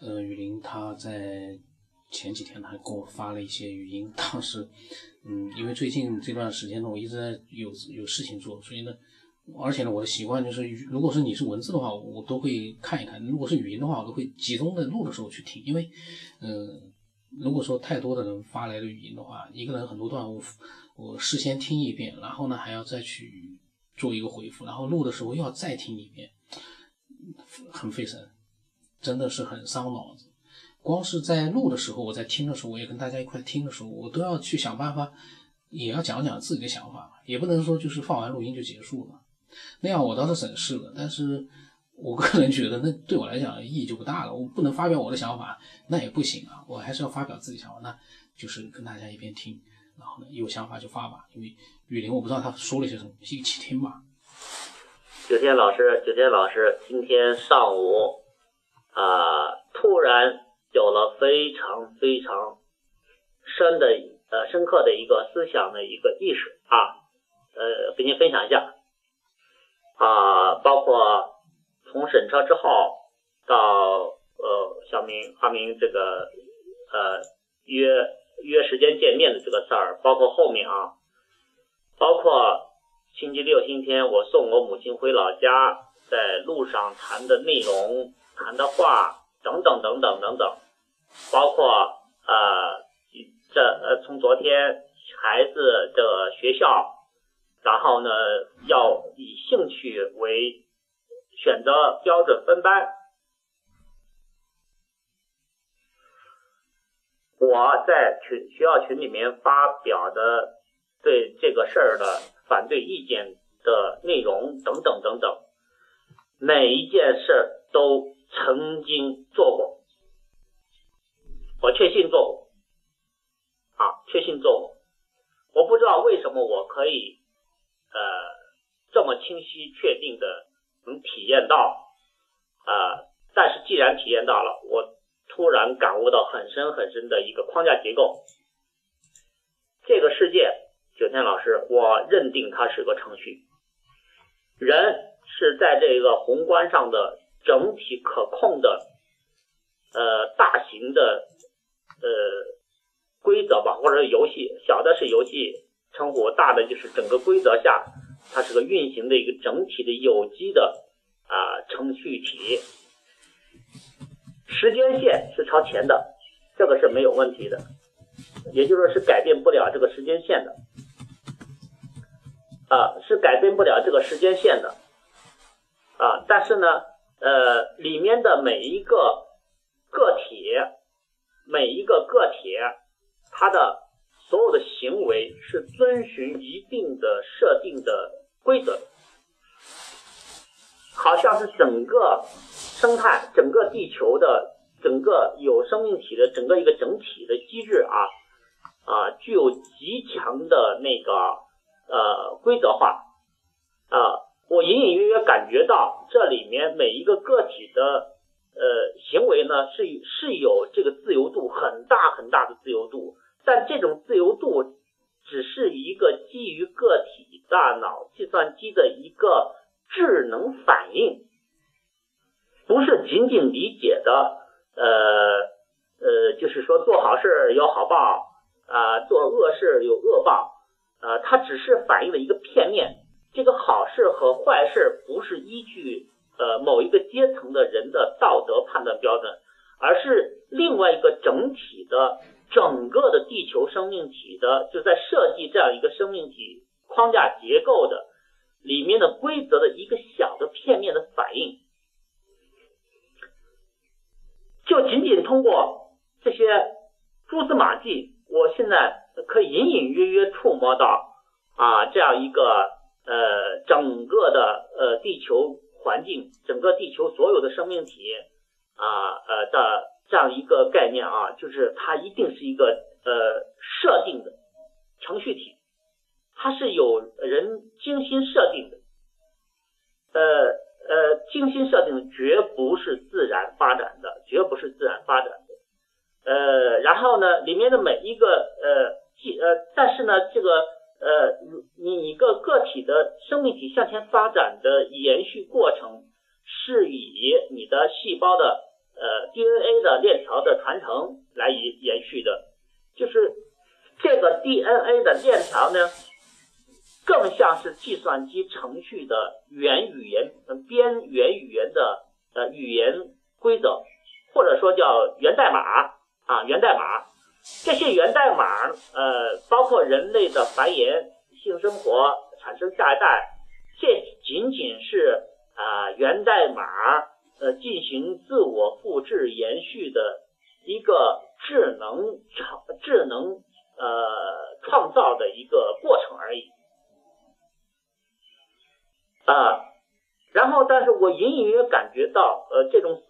呃，雨林他在前几天他给我发了一些语音，当时，嗯，因为最近这段时间呢，我一直在有有事情做，所以呢，而且呢，我的习惯就是，如果是你是文字的话，我都会看一看；如果是语音的话，我都会集中的录的时候去听，因为，嗯，如果说太多的人发来的语音的话，一个人很多段，我我事先听一遍，然后呢还要再去做一个回复，然后录的时候又要再听一遍，很费神。真的是很伤脑子，光是在录的时候，我在听的时候，我也跟大家一块听的时候，我都要去想办法，也要讲讲自己的想法，也不能说就是放完录音就结束了，那样我倒是省事了。但是我个人觉得，那对我来讲意义就不大了。我不能发表我的想法，那也不行啊，我还是要发表自己想法。那就是跟大家一边听，然后呢有想法就发吧。因为雨林我不知道他说了些什么，一起听吧。九天老师，九天老师，今天上午。啊！突然有了非常非常深的呃深刻的一个思想的一个意识啊，呃，给您分享一下啊，包括从审车之后到呃小明阿明这个呃约约时间见面的这个事儿，包括后面啊，包括星期六、星期天我送我母亲回老家，在路上谈的内容。谈的话等等等等等等，包括呃这呃从昨天孩子的学校，然后呢要以兴趣为选择标准分班，我在群学校群里面发表的对这个事儿的反对意见的内容等等等等，每一件事都。曾经做过，我确信做过，啊，确信做过。我不知道为什么我可以，呃，这么清晰确定的能体验到，啊，但是既然体验到了，我突然感悟到很深很深的一个框架结构。这个世界，九天老师，我认定它是个程序，人是在这个宏观上的。整体可控的，呃，大型的，呃，规则吧，或者是游戏，小的是游戏称呼，大的就是整个规则下，它是个运行的一个整体的有机的啊程序体。时间线是朝前的，这个是没有问题的，也就是说是改变不了这个时间线的，啊，是改变不了这个时间线的，啊，但是呢。呃，里面的每一个个体，每一个个体，它的所有的行为是遵循一定的设定的规则，好像是整个生态、整个地球的整个有生命体的整个一个整体的机制啊啊，具有极强的那个呃规则化啊。我隐隐约约感觉到，这里面每一个个体的呃行为呢，是是有这个自由度很大很大的自由度，但这种自由度只是一个基于个体大脑计算机的一个智能反应，不是仅仅理解的呃呃，就是说做好事有好报啊，做恶事有恶报啊，它只是反映了一个片面。这个好事和坏事不是依据呃某一个阶层的人的道德判断标准，而是另外一个整体的整个的地球生命体的就在设计这样一个生命体框架结构的里面的规则的一个小的片面的反应，就仅仅通过这些蛛丝马迹，我现在可以隐隐约约触摸到啊这样一个。呃，整个的呃地球环境，整个地球所有的生命体啊呃的这样一个概念啊，就是它一定是一个呃设定的程序体，它是有人精心设定的，呃呃精心设定的，绝不是自然发展的，绝不是自然发展的，呃，然后呢，里面的每一个呃记呃，但是呢，这个。呃，你一个个体的生命向前发展的延续过程，是以你的细胞的呃 DNA 的链条的传承来延延续的，就是这个 DNA 的链条呢，更像是计算机程序的元语言边缘语言的呃语言规则，或者说叫源代码啊源代码。这些源代码呃包括人类的繁衍、性生活、产生下一代，这仅仅是啊源代码。呃，进行自我复制延续的一个智能创智能呃创造的一个过程而已啊。然后，但是我隐隐约感觉到，呃，这种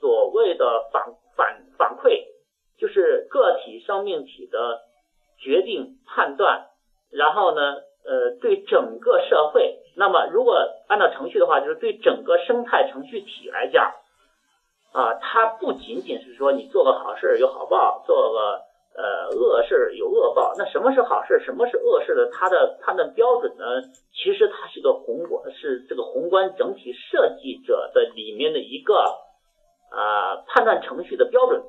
对整个生态程序体来讲。啊，它不仅仅是说你做个好事有好报，做个呃恶事有恶报。那什么是好事，什么是恶事的？它的判断标准呢？其实它是个宏观，是这个宏观整体设计者的里面的一个啊判断程序的标准。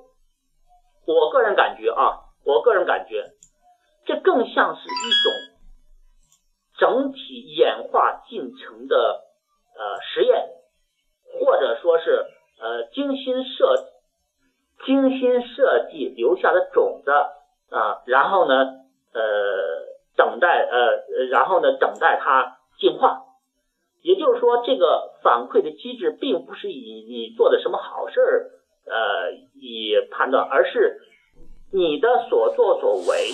我个人感觉啊，我个人感觉，这更像是一种整体演化进程的呃实验，或者说是。呃，精心设精心设计留下的种子啊，然后呢，呃，等待呃，然后呢，等待它进化。也就是说，这个反馈的机制并不是以你做的什么好事儿呃以判断，而是你的所作所为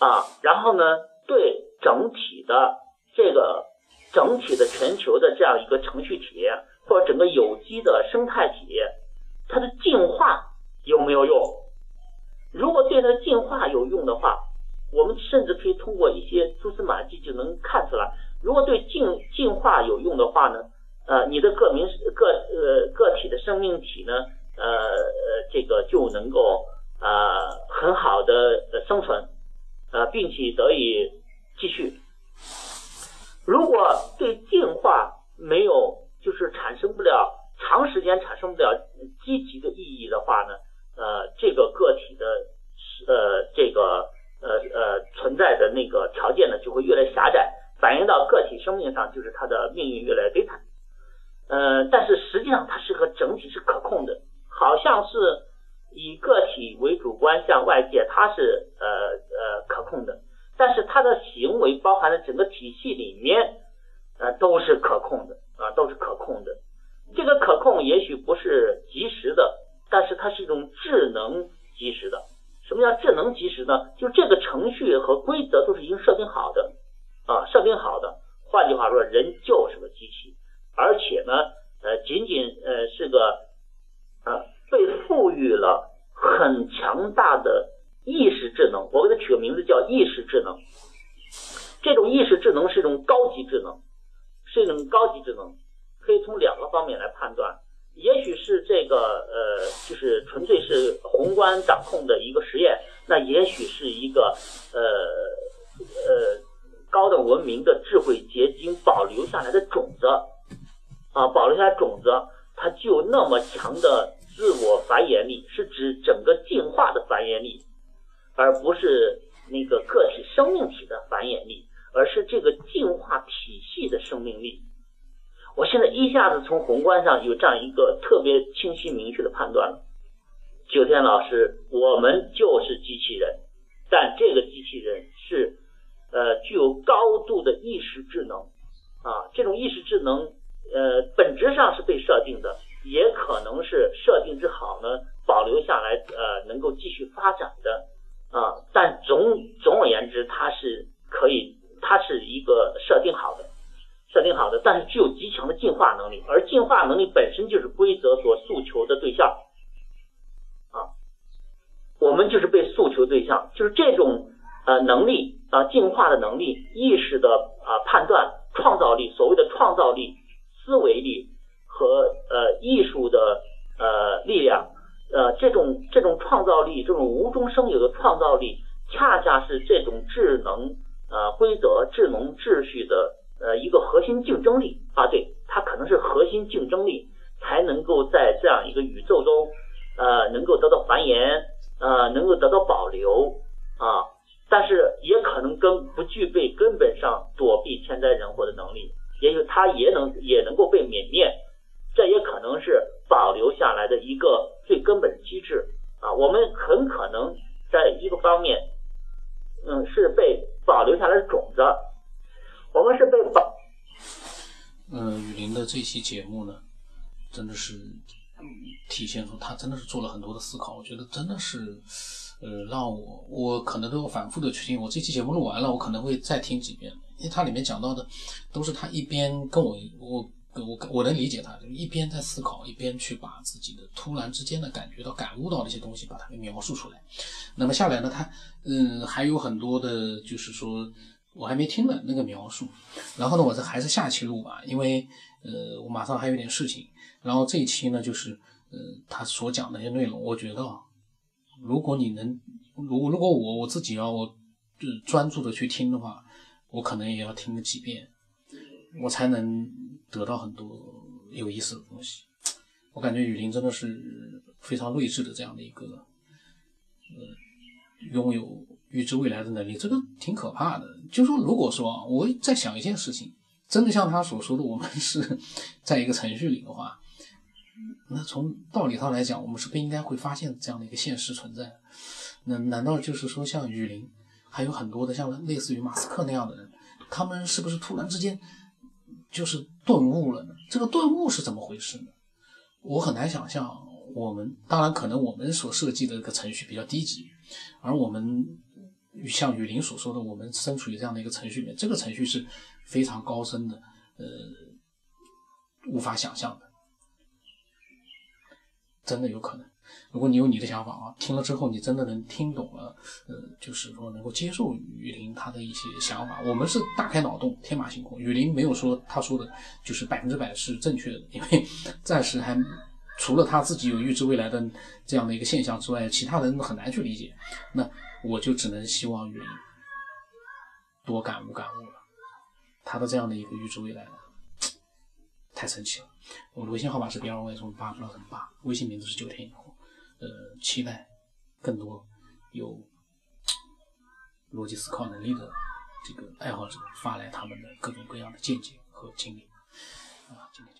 啊，然后呢，对整体的这个整体的全球的这样一个程序体。或者整个有机的生态体，它的进化有没有用？如果对它进化有用的话，我们甚至可以通过一些蛛丝马迹就能看出来。如果对进进化有用的话呢？呃，你的个名个呃个体的生命体呢？呃呃，这个就能够呃很好的生存，呃，并且得以继续。如果对进化没有，就是产生不了长时间产生不了积极的意义的话呢，呃，这个个体的呃这个呃呃存在的那个条件呢就会越来越狭窄，反映到个体生命上就是它的命运越来越悲惨。呃，但是实际上它是个整体是可控的，好像是以个体为主观向外界，它是呃呃可控的，但是它的行为包含的整个体系里面呃都是可控的。啊，都是可控的。这也许不是及时的，但是它是一种智能及时的。什么叫智能及时呢？就这个程序和规则都是已经设定好的啊，设定好的。换句话说，人就是个机器，而且呢，呃，仅仅呃是个啊被赋予了很强大的意识智能。我给它取个名字叫意识智能。这种意识智能是一种高级智能。是一种高级智能，可以从两个方面来判断。也许是这个呃，就是纯粹是宏观掌控的一个实验，那也许是一个呃呃高等文明的智慧结晶保留下来的种子啊，保留下来种子，它具有那么强的自我繁衍力，是指整个进化的繁衍力，而不是那个个体生命体的繁衍力。而是这个进化体系的生命力。我现在一下子从宏观上有这样一个特别清晰明确的判断了。九天老师，我们就是机器人，但这个机器人是呃具有高度的意识智能啊，这种意识智能呃本质上是被设定的，也可能是设定之好呢保留下来呃能够继续发展的啊，但总总而言之，它是可以。它是一个设定好的，设定好的，但是具有极强的进化能力，而进化能力本身就是规则所诉求的对象啊，我们就是被诉求对象，就是这种呃能力啊，进化的能力、意识的啊判断、创造力，所谓的创造力、思维力和呃艺术的呃力量，呃这种这种创造力，这种无中生有的创造力，恰恰是这种智能。呃，规则、智能、秩序的呃一个核心竞争力啊，对，它可能是核心竞争力，才能够在这样一个宇宙中，呃能够得到繁衍，呃能够得到保留啊，但是也可能跟不具备根本上躲避天灾人祸的能力，也许它也能也能够被泯灭，这也可能是保留下来的一个最根本的机制啊，我们很可能在一个方面，嗯是被保留下来的种子，我们是被保。嗯，雨林的这期节目呢，真的是体现出他真的是做了很多的思考。我觉得真的是，呃，让我我可能都要反复的去听。我这期节目录完了，我可能会再听几遍，因为它里面讲到的都是他一边跟我我我我能理解他，就一边在思考，一边去把自己的突然之间的感觉到、感悟到的一些东西把它给描述出来。那么下来呢，他嗯还有很多的，就是说。我还没听呢那个描述，然后呢，我这还是下期录吧，因为呃，我马上还有点事情。然后这一期呢，就是呃，他所讲的那些内容，我觉得，如果你能，如如果我我自己要我专注的去听的话，我可能也要听个几遍，我才能得到很多有意思的东西。我感觉雨林真的是非常睿智的这样的一个，呃，拥有。预知未来的能力，这个挺可怕的。就说，如果说我在想一件事情，真的像他所说的，我们是在一个程序里的话，那从道理上来讲，我们是不应该会发现这样的一个现实存在。那难道就是说，像雨林，还有很多的像类似于马斯克那样的人，他们是不是突然之间就是顿悟了呢？这个顿悟是怎么回事呢？我很难想象。我们当然可能我们所设计的一个程序比较低级，而我们。像雨林所说的，我们身处于这样的一个程序里面，这个程序是非常高深的，呃，无法想象的，真的有可能。如果你有你的想法啊，听了之后你真的能听懂了，呃，就是说能够接受雨林他的一些想法。我们是大开脑洞，天马行空。雨林没有说他说的就是百分之百是正确的，因为 暂时还除了他自己有预知未来的这样的一个现象之外，其他人都很难去理解。那。我就只能希望雨林多感悟感悟了，他的这样的一个预知未来，太神奇了。我的微信号码是 B 二 Y 从八到成八，微信名字是九天以后。呃，期待更多有逻辑思考能力的这个爱好者发来他们的各种各样的见解和经历。啊，今天就。